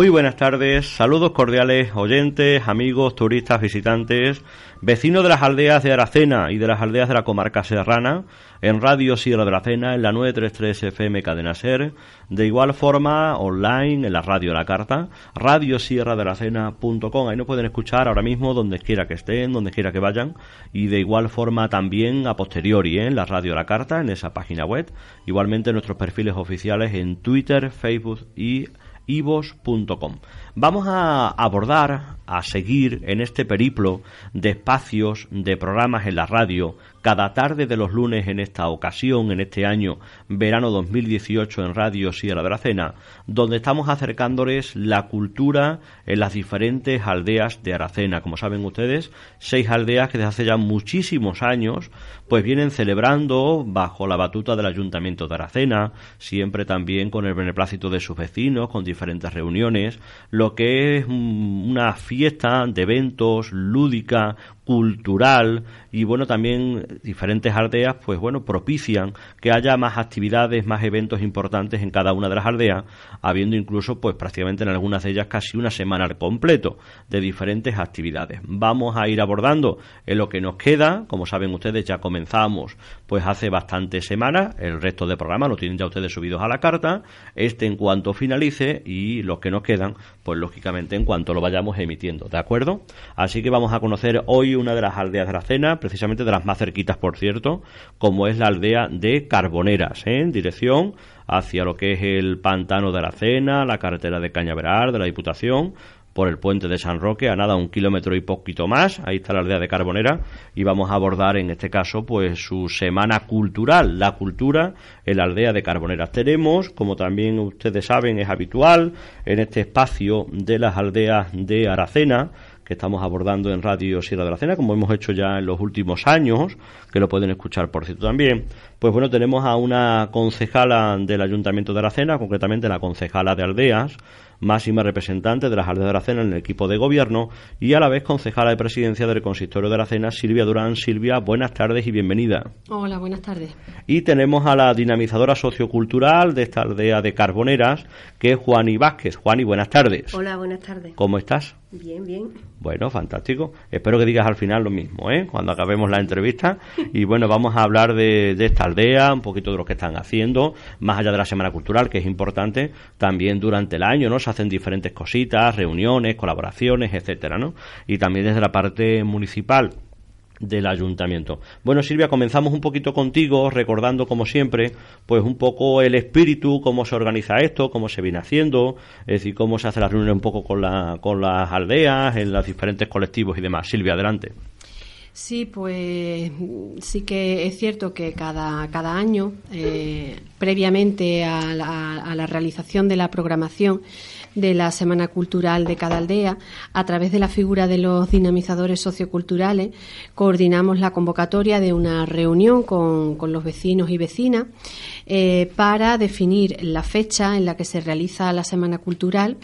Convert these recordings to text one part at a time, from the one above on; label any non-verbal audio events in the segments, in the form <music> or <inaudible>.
Muy buenas tardes, saludos cordiales oyentes, amigos, turistas, visitantes, vecinos de las aldeas de Aracena y de las aldeas de la comarca serrana, en Radio Sierra de Aracena, en la 933 FM Cadena Ser, de igual forma online en la radio La Carta, radiosierradelacena.com, ahí nos pueden escuchar ahora mismo donde quiera que estén, donde quiera que vayan, y de igual forma también a posteriori ¿eh? en la radio La Carta, en esa página web, igualmente nuestros perfiles oficiales en Twitter, Facebook y ivos.com. Vamos a abordar, a seguir en este periplo de espacios, de programas en la radio, cada tarde de los lunes en esta ocasión, en este año verano 2018 en Radio Sierra de la Cena, donde estamos acercándoles la cultura en las diferentes aldeas de Aracena. Como saben ustedes, seis aldeas que desde hace ya muchísimos años pues vienen celebrando bajo la batuta del Ayuntamiento de Aracena, siempre también con el beneplácito de sus vecinos, con diferentes reuniones, lo que es una fiesta de eventos lúdica, cultural y bueno también diferentes aldeas pues bueno propician que haya más actividades más eventos importantes en cada una de las aldeas habiendo incluso pues prácticamente en algunas de ellas casi una semana al completo de diferentes actividades. Vamos a ir abordando en lo que nos queda. Como saben ustedes ya comenzamos pues hace bastantes semanas. El resto de programa lo tienen ya ustedes subidos a la carta. Este en cuanto finalice y los que nos quedan pues lógicamente en cuanto lo vayamos emitiendo. De acuerdo así que vamos a conocer hoy una de las aldeas de la precisamente de las más cerquitas, por cierto, como es la aldea de Carboneras, ¿eh? en dirección hacia lo que es el pantano de la la carretera de Cañaveral, de la Diputación, por el puente de San Roque, a nada un kilómetro y poquito más, ahí está la aldea de Carbonera, y vamos a abordar en este caso pues su semana cultural, la cultura en la aldea de Carboneras. Tenemos, como también ustedes saben, es habitual, en este espacio de las aldeas de Aracena, que estamos abordando en Radio Sierra de la Cena, como hemos hecho ya en los últimos años, que lo pueden escuchar por cierto también. Pues bueno, tenemos a una concejala del Ayuntamiento de Aracena, concretamente la concejala de Aldeas, máxima representante de las aldeas de Aracena en el equipo de gobierno y a la vez concejala de presidencia del consistorio de Aracena, Silvia Durán. Silvia, buenas tardes y bienvenida. Hola, buenas tardes. Y tenemos a la dinamizadora sociocultural de esta aldea de Carboneras, que es Juani Vázquez. Juani, buenas tardes. Hola, buenas tardes. ¿Cómo estás? Bien, bien. Bueno, fantástico. Espero que digas al final lo mismo, ¿eh? Cuando acabemos la entrevista. Y bueno, vamos a hablar de, de esta aldea, un poquito de lo que están haciendo, más allá de la Semana Cultural, que es importante, también durante el año, ¿no? Hacen diferentes cositas, reuniones, colaboraciones, etcétera, ¿no? Y también desde la parte municipal del ayuntamiento. Bueno, Silvia, comenzamos un poquito contigo, recordando como siempre, pues un poco el espíritu, cómo se organiza esto, cómo se viene haciendo, es decir, cómo se hace la reunión un poco con, la, con las aldeas, en los diferentes colectivos y demás. Silvia, adelante. Sí, pues sí que es cierto que cada, cada año, eh, previamente a la, a la realización de la programación, de la Semana Cultural de cada aldea, a través de la figura de los dinamizadores socioculturales, coordinamos la convocatoria de una reunión con, con los vecinos y vecinas eh, para definir la fecha en la que se realiza la Semana Cultural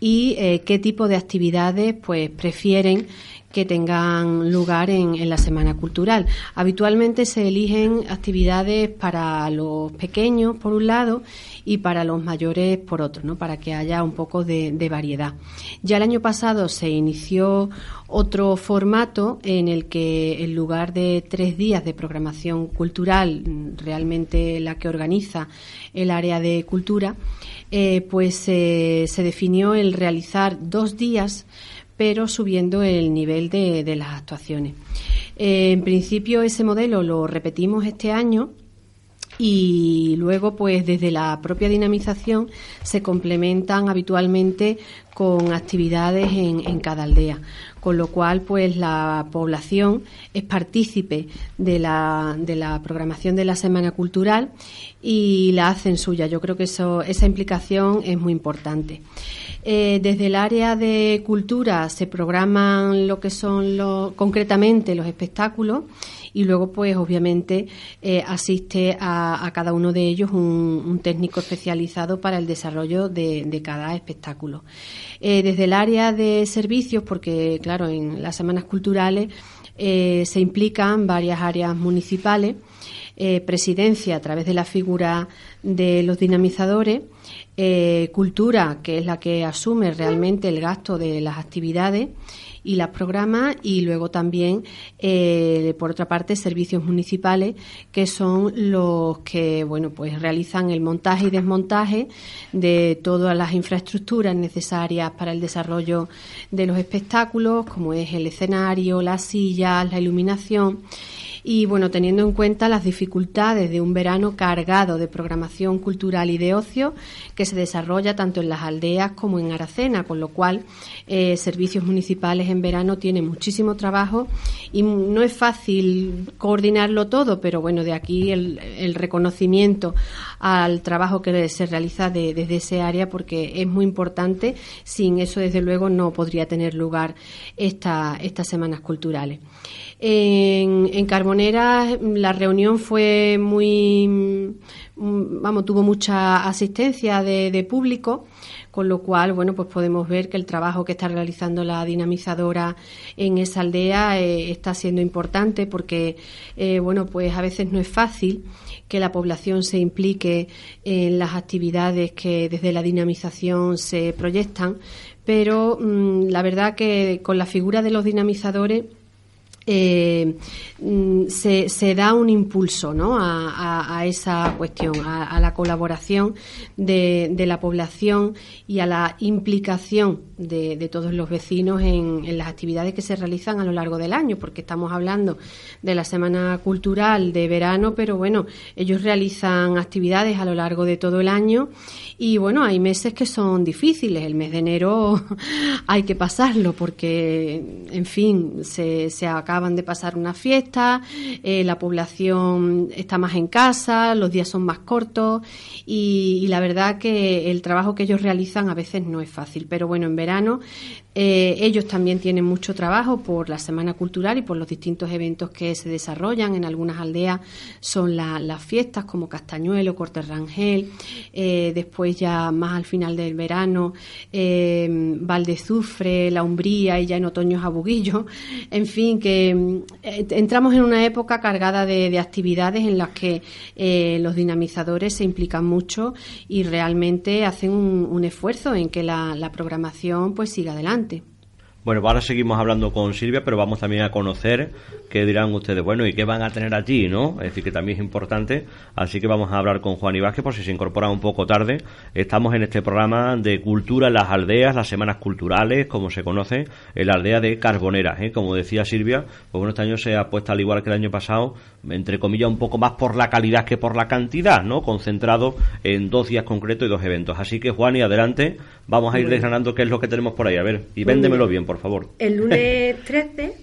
y eh, qué tipo de actividades pues prefieren que tengan lugar en, en, la Semana Cultural. Habitualmente se eligen actividades para los pequeños, por un lado, y para los mayores, por otro, ¿no? para que haya un poco de, variedad. Ya el año pasado se inició otro formato en el que en lugar de tres días de programación cultural, realmente la que organiza el área de cultura, eh, pues eh, se definió el realizar dos días pero subiendo el nivel de, de las actuaciones. Eh, en principio ese modelo lo repetimos este año y luego pues desde la propia dinamización se complementan habitualmente con actividades en, cada aldea. Con lo cual pues la población es partícipe de la, de la programación de la semana cultural y la hacen suya. Yo creo que eso esa implicación es muy importante. Eh, desde el área de cultura se programan lo que son los, concretamente los espectáculos y luego pues obviamente eh, asiste a, cada uno de ellos un, técnico especializado para el desarrollo de, cada espectáculo. Eh, desde el área de servicios, porque claro, en las semanas culturales eh, se implican varias áreas municipales, presidencia a través de la figura de los dinamizadores, cultura, que es la que asume realmente el gasto de las actividades, y las programas y luego también, eh, por otra parte, servicios municipales que son los que, bueno, pues realizan el montaje y desmontaje de todas las infraestructuras necesarias para el desarrollo de los espectáculos, como es el escenario, las sillas, la iluminación y bueno, teniendo en cuenta las dificultades de un verano cargado de programación cultural y de ocio que se desarrolla tanto en las aldeas como en Aracena, con lo cual eh, servicios municipales en verano tienen muchísimo trabajo y no es fácil coordinarlo todo, pero bueno, de aquí el, reconocimiento al trabajo que se realiza desde ese área porque es muy importante. Sin eso, desde luego, no podría tener lugar esta, estas semanas culturales. En, en La reunión fue muy, mm, vamos, tuvo mucha asistencia de, público con lo cual, bueno, pues podemos ver que el trabajo que está realizando la dinamizadora en esa aldea eh, está siendo importante porque, eh, bueno, pues a veces no es fácil que la población se implique en las actividades que desde la dinamización se proyectan, pero mm, la verdad que con la figura de los dinamizadores eh, mm, se, se, da un impulso ¿no? a, esa cuestión, a, la colaboración de, de, la población y a la implicación de, todos los vecinos en, las actividades que se realizan a lo largo del año, porque estamos hablando de la Semana Cultural de verano, pero bueno, ellos realizan actividades a lo largo de todo el año y bueno, hay meses que son difíciles, el mes de enero <laughs> hay que pasarlo porque, en fin, se, se acaba acaban de pasar una fiesta, eh, la población está más en casa, los días son más cortos y, la verdad que el trabajo que ellos realizan a veces no es fácil. Pero bueno, en verano eh, ellos también tienen mucho trabajo por la Semana Cultural y por los distintos eventos que se desarrollan. En algunas aldeas son las fiestas como Castañuelo, Corte Rangel, eh, después ya más al final del verano eh, Valdezufre, La Umbría y ya en otoño Jabuguillo. En fin, que entramos en una época cargada de, actividades en las que los dinamizadores se implican mucho y realmente hacen un, esfuerzo en que la programación pues siga adelante. Bueno, pues ahora seguimos hablando con Silvia, pero vamos también a conocer qué dirán ustedes, bueno, y qué van a tener allí, ¿no? Es decir, que también es importante. Así que vamos a hablar con Juan Vázquez, por si se incorpora un poco tarde. Estamos en este programa de cultura en las aldeas, las semanas culturales, como se conoce, en la aldea de Carbonera. ¿eh? Como decía Silvia, pues bueno, este año se ha puesto, al igual que el año pasado, entre comillas, un poco más por la calidad que por la cantidad, ¿no? Concentrado en dos días concretos y dos eventos. Así que, Juan, y adelante, vamos a ir desgranando qué es lo que tenemos por ahí. A ver, y véndemelo bien, por favor. El <laughs> lunes 13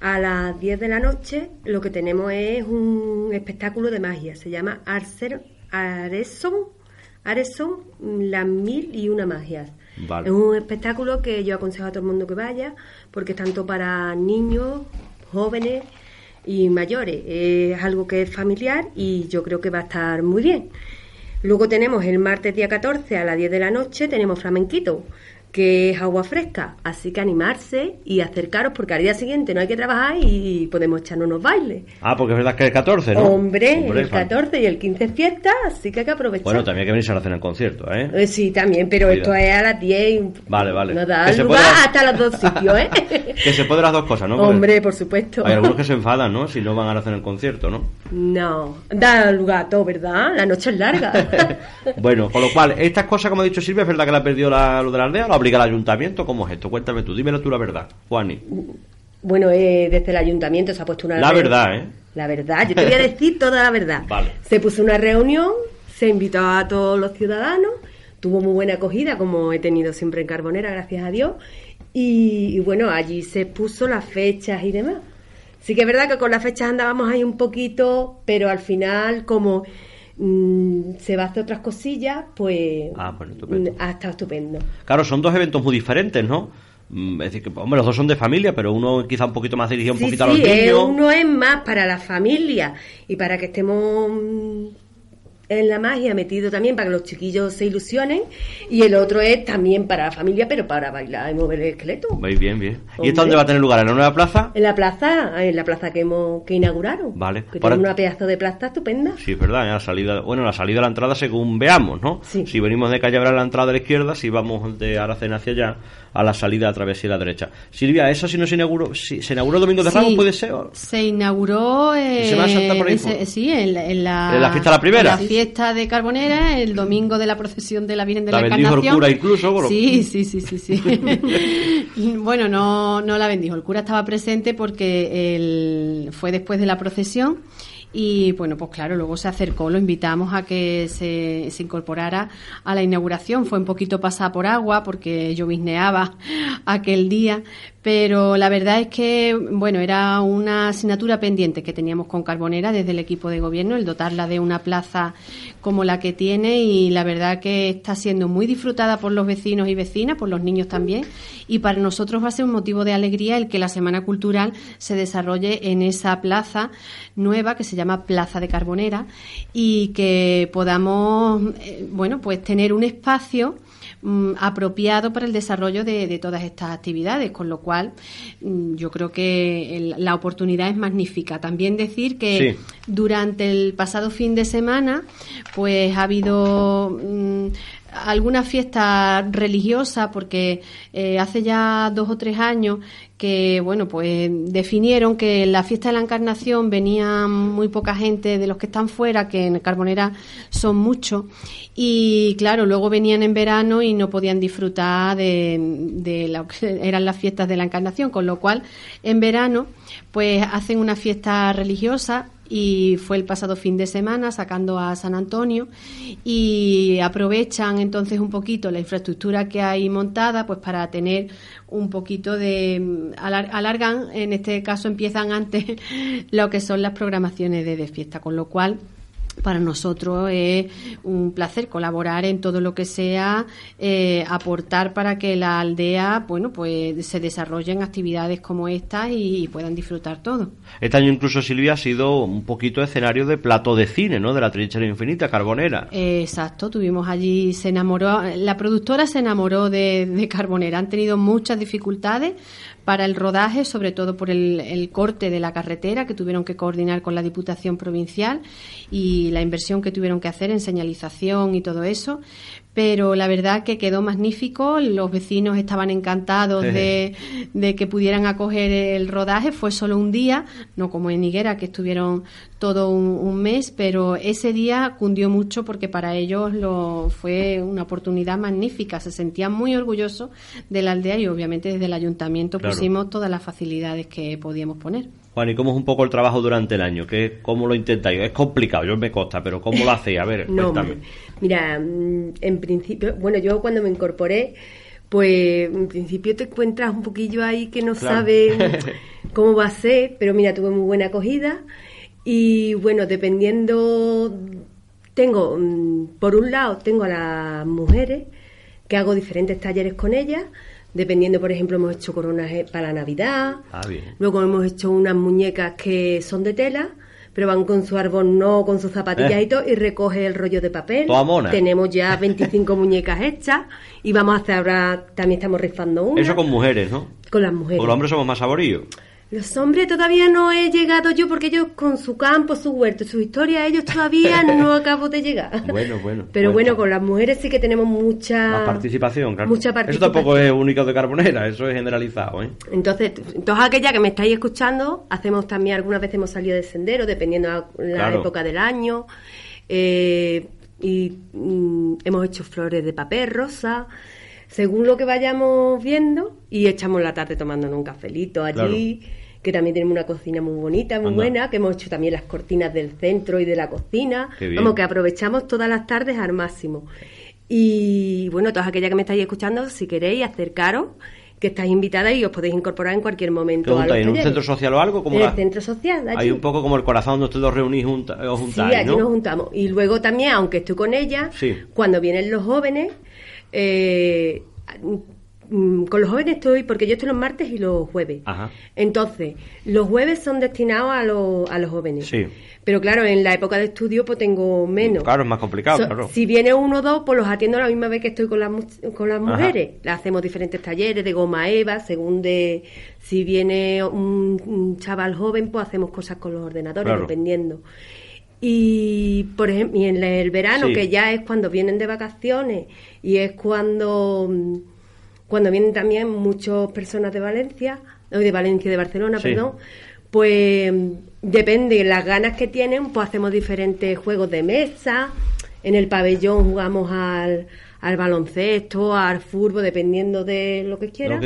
a las 10 de la noche lo que tenemos es un espectáculo de magia. Se llama Arcer, Areson, Areson, las mil y una magias. Es un espectáculo que yo aconsejo a todo el mundo que vaya porque es tanto para niños, jóvenes y mayores. Es algo que es familiar y yo creo que va a estar muy bien. Luego tenemos el martes día 14 a las 10 de la noche, tenemos flamenquito que es agua fresca. Así que animarse y acercaros porque al día siguiente no hay que trabajar y podemos echarnos unos bailes. Ah, porque es verdad que el 14, ¿no? Hombre, el 14 y el 15 es fiesta, así que hay que aprovechar. Bueno, también hay que venirse a hacer el concierto, ¿eh? ¿eh? Sí, también, pero esto es a las 10 Vale, vale. No da lugar hasta los dos sitios, ¿eh? <laughs> que se puede las dos cosas, ¿no? Hombre, por supuesto. Hay algunos que se enfadan, ¿no? Si no van a hacer el concierto, ¿no? No, da lugar a todo, ¿verdad? La noche es larga. <laughs> bueno, con lo cual, estas cosas, como ha dicho Silvia, es verdad que la ha perdido la, lo de la aldea, lo obliga el ayuntamiento, ¿cómo es esto? Cuéntame tú, dímelo tú la verdad, Juani. Bueno, eh, desde el ayuntamiento se ha puesto una... La verdad, ¿eh? La verdad, yo te voy a decir toda la verdad. <laughs> Vale. Se puso una reunión, se invitó a todos los ciudadanos, tuvo muy buena acogida, como he tenido siempre en Carbonera, gracias a Dios. Y, y bueno, allí se puso las fechas y demás. Sí que es verdad que con las fechas andábamos ahí un poquito, pero al final, como mm, se va a hacer otras cosillas, pues Ah, bueno, estupendo. mm, ha estado estupendo. Claro, son dos eventos muy diferentes, ¿no? Mm, Es decir, que, hombre, los dos son de familia, pero uno quizá un poquito más dirigido un Sí, poquito a los niños. uno es más para la familia y para que estemos en la magia metido también para que los chiquillos se ilusionen y el otro es también para la familia pero para bailar y mover el esqueleto Muy bien, bien. ¿Y esto dónde va a tener lugar? ¿En la nueva plaza? en la plaza en la plaza que hemos que inauguraron Vale. que Ahora- una pedazo de plaza estupenda Sí, es verdad, ¿eh? la salida, bueno, la salida a la entrada según veamos, ¿no? Sí. Si venimos de Calle a la entrada a la izquierda, si vamos de Aracena hacia allá, a la salida a través de la derecha. Silvia, ¿eso si no se inauguró, si se inauguró Domingo de Ramos, Sí, puede ser? o- Se inauguró eh, ¿Y Semana Santa por ahí en ese- sí, en, la- en la, ¿En la fiesta de la primera? en la fiesta de Carbonera, el domingo de la procesión de la Virgen de La la, bendijo el cura incluso. Sí, sí, sí, sí, sí. <laughs> bueno, no, no la bendijo. El cura estaba presente porque él fue después de la procesión. Y bueno, pues claro, luego se acercó, lo invitamos a que se, se incorporara a la inauguración. Fue un poquito pasada por agua porque llovizneaba <laughs> aquel día, pero la verdad es que, bueno, era una asignatura pendiente que teníamos con Carbonera desde el equipo de gobierno, el dotarla de una plaza como la que tiene y la verdad que está siendo muy disfrutada por los vecinos y vecinas, por los niños también, y para nosotros va a ser un motivo de alegría el que la Semana Cultural se desarrolle en esa plaza nueva que se llama Plaza de Carbonera y que podamos, eh, bueno, pues tener un espacio mm, apropiado para el desarrollo de, de todas estas actividades, con lo cual mm, yo creo que el- la oportunidad es magnífica. También decir que Sí. durante el pasado fin de semana, pues ha habido mm, alguna fiesta religiosa, porque eh, hace ya dos o tres años que, bueno, pues definieron que en la fiesta de la Encarnación venía muy poca gente de los que están fuera, que en Carbonera son muchos, y claro, luego venían en verano y no podían disfrutar de, lo que eran las fiestas de la Encarnación, con lo cual en verano pues hacen una fiesta religiosa y fue el pasado fin de semana sacando a San Antonio y aprovechan entonces un poquito la infraestructura que hay montada pues para tener un poquito de alargan en este caso empiezan antes <laughs> lo que son las programaciones de, de fiesta con lo cual para nosotros es un placer colaborar en todo lo que sea eh, aportar para que la aldea bueno pues se desarrollen actividades como estas y, y puedan disfrutar todo Este año incluso Silvia ha sido un poquito escenario de plato de cine, ¿no? De la trinchera infinita, Carbonera. Eh, Exacto, tuvimos allí, se enamoró, la productora se enamoró de, de Carbonera, han tenido muchas dificultades para el rodaje, sobre todo por el, el corte de la carretera que tuvieron que coordinar con la Diputación Provincial y la inversión que tuvieron que hacer en señalización y todo eso. Pero la verdad que quedó magnífico, los vecinos estaban encantados de, de que pudieran acoger el rodaje. Fue solo un día, no como en Higuera, que estuvieron todo un, un mes, pero ese día cundió mucho porque para ellos lo, fue una oportunidad magnífica. Se sentían muy orgullosos de la aldea y obviamente desde el ayuntamiento Claro. pusimos todas las facilidades que podíamos poner. Juan, ¿y cómo es un poco el trabajo durante el año? ¿Qué, ¿Cómo lo intentáis? Es complicado, yo me consta, pero ¿cómo lo hacéis? A ver, <laughs> No, cuéntame. mira, mm, en principio, bueno, yo cuando me incorporé, pues en principio te encuentras un poquillo ahí que no Claro. sabes <laughs> cómo va a ser, pero mira, tuve muy buena acogida y bueno, dependiendo, tengo, mm, por un lado, tengo a las mujeres que hago diferentes talleres con ellas, dependiendo, por ejemplo, hemos hecho coronas eh, para la Navidad, Ah, bien. Luego hemos hecho unas muñecas que son de tela, pero van con su árbol no, con sus zapatillas Eh. y todo, y recoge el rollo de papel. Mona. Tenemos ya 25 <laughs> muñecas hechas y vamos a hacer ahora, también estamos rifando una. Eso con mujeres, ¿no? con las mujeres. Porque los hombres somos más saboríos. Los hombres todavía no he llegado yo porque ellos con su campo, su huerto, su historia, ellos todavía <laughs> no acabo de llegar. Bueno, bueno. Pero bueno, con las mujeres sí que tenemos mucha... Más participación, claro. Mucha Eso participación. tampoco es único de Carbonera, eso es generalizado, ¿eh? Entonces, todos aquellas que me estáis escuchando, hacemos también, algunas veces hemos salido de sendero, dependiendo la, la Claro. época del año. eh, y mm, hemos hecho flores de papel rosa. Según lo que vayamos viendo y echamos la tarde tomándonos un cafelito allí. Que también tenemos una cocina muy bonita, muy buena, que hemos hecho también las cortinas del centro y de la cocina. Como que aprovechamos todas las tardes al máximo. Y bueno, todas aquellas que me estáis escuchando, si queréis acercaros, que estáis invitadas y os podéis incorporar en cualquier momento. ¿En un centro social o algo? Como en el centro social. Hay un poco como el corazón donde ustedes os reunís junta, os juntáis, Sí, aquí nos juntamos. Y luego también, aunque estoy con ella, cuando vienen los jóvenes, eh, Mm, con los jóvenes estoy, porque yo estoy los martes y los jueves. Entonces, los jueves son destinados a, los, a los jóvenes. Sí. Pero claro, en la época de estudio pues tengo menos. Claro, es más complicado, claro. Si viene uno o dos, pues los atiendo a la misma vez que estoy con las, con las mujeres. Le hacemos diferentes talleres de goma eva, según de... Si viene un, chaval joven, pues hacemos cosas con los ordenadores, dependiendo. Y, por ejemplo, y en el verano, que ya es cuando vienen de vacaciones y es cuando cuando vienen también muchas personas de Valencia, de Valencia, de Barcelona, perdón, pues depende de las ganas que tienen, pues hacemos diferentes juegos de mesa, en el pabellón jugamos al, al baloncesto, al fútbol, dependiendo de lo que quieran.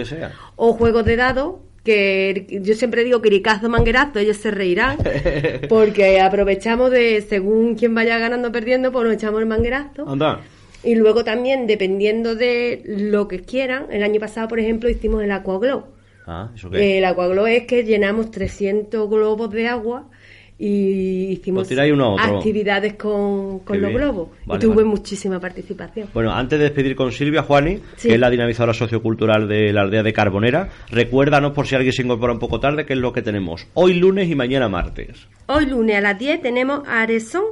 O juegos de dados, que yo siempre digo quiricazo, manguerazo, ellos se reirán, <laughs> porque aprovechamos de, según quien vaya ganando o perdiendo, pues nos echamos el manguerazo. Anda. Y luego también, dependiendo de lo que quieran, el año pasado, por ejemplo, hicimos el Aquaglow. Ah, ¿eso qué? El Aquaglow es que llenamos 300 globos de agua y hicimos pues actividades con, los globos y tuve muchísima participación. Bueno, antes de despedir con Silvia Juani, que es la dinamizadora sociocultural de la aldea de Carbonera, recuérdanos por si alguien se incorpora un poco tarde qué es lo que tenemos hoy lunes y mañana martes. Hoy lunes a las 10 tenemos Aresón,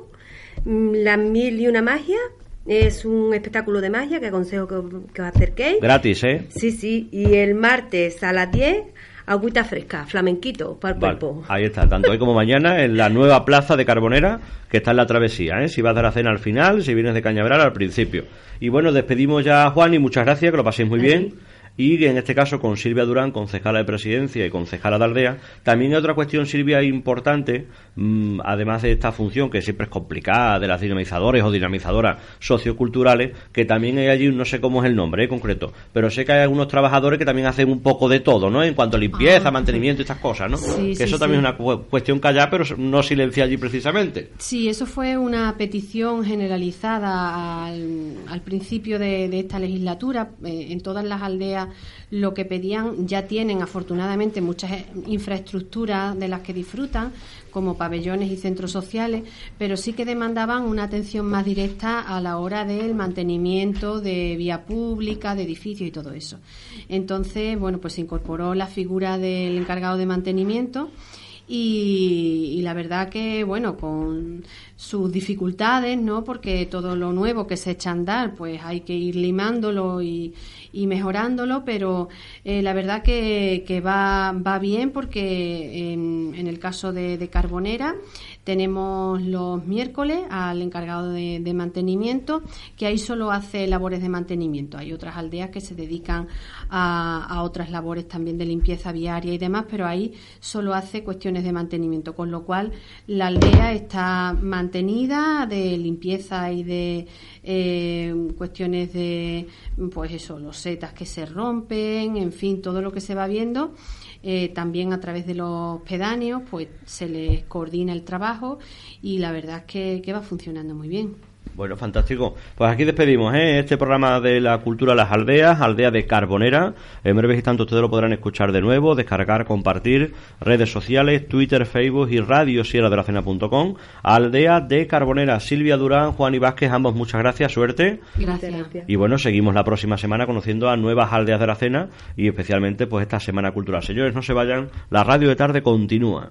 mm, las mil y una magia, es un espectáculo de magia que aconsejo que, que os acerquéis. Gratis, ¿eh? Sí, sí. Y el martes a las 10, agüita fresca, flamenquito para el cuerpo. Ahí está, tanto hoy como mañana en la nueva plaza de Carbonera que está en la travesía, ¿eh? Si vas a dar la cena al final, si vienes de Cañaveral al principio. Y bueno, despedimos ya a Juan y muchas gracias, que lo paséis muy bien y en este caso con Silvia Durán, concejala de presidencia y concejala de aldea. También hay otra cuestión, Silvia, importante, mm, además de esta función que siempre es complicada, de las dinamizadores o dinamizadoras socioculturales, que también hay allí, no sé cómo es el nombre eh, concreto, pero sé que hay algunos trabajadores que también hacen un poco de todo, ¿no? En cuanto a limpieza, ah, mantenimiento y estas cosas, ¿no? que eso también es una cuestión callada, pero no silencia allí precisamente. Sí, eso fue una petición generalizada al, principio de, esta legislatura eh, en todas las aldeas lo que pedían ya tienen afortunadamente muchas eh, infraestructuras de las que disfrutan, como pabellones y centros sociales, pero sí que demandaban una atención más directa a la hora del mantenimiento de vía pública, de edificios y todo eso. Entonces, bueno, pues se incorporó la figura del encargado de mantenimiento y, la verdad que, bueno, con sus dificultades, ¿no? Porque todo lo nuevo que se echa a andar, pues hay que ir limándolo y, mejorándolo, pero eh, la verdad que, que va, va bien porque en, en el caso de, de Carbonera tenemos los miércoles al encargado de, mantenimiento, que ahí solo hace labores de mantenimiento. Hay otras aldeas que se dedican a, otras labores también de limpieza viaria y demás, pero ahí solo hace cuestiones de mantenimiento, con lo cual la aldea está mantenida de limpieza y de eh, cuestiones de, pues eso, los setas que se rompen, en fin, todo lo que se va viendo. Eh, también a través de los pedáneos, pues se les coordina el trabajo y la verdad es que va funcionando muy bien. Bueno, fantástico. Pues aquí despedimos ¿eh? este programa de la cultura de las aldeas, aldea de Carbonera. En breves instantes ustedes lo podrán escuchar de nuevo, descargar, compartir, redes sociales, Twitter, Facebook y radio sierra de la cena.com. Aldea de Carbonera, Silvia Durán, Juan y Vázquez, ambos muchas gracias, suerte. Gracias. Y bueno, seguimos la próxima semana conociendo a nuevas aldeas de la cena y especialmente pues esta semana cultural. Señores, no se vayan, la radio de tarde continúa.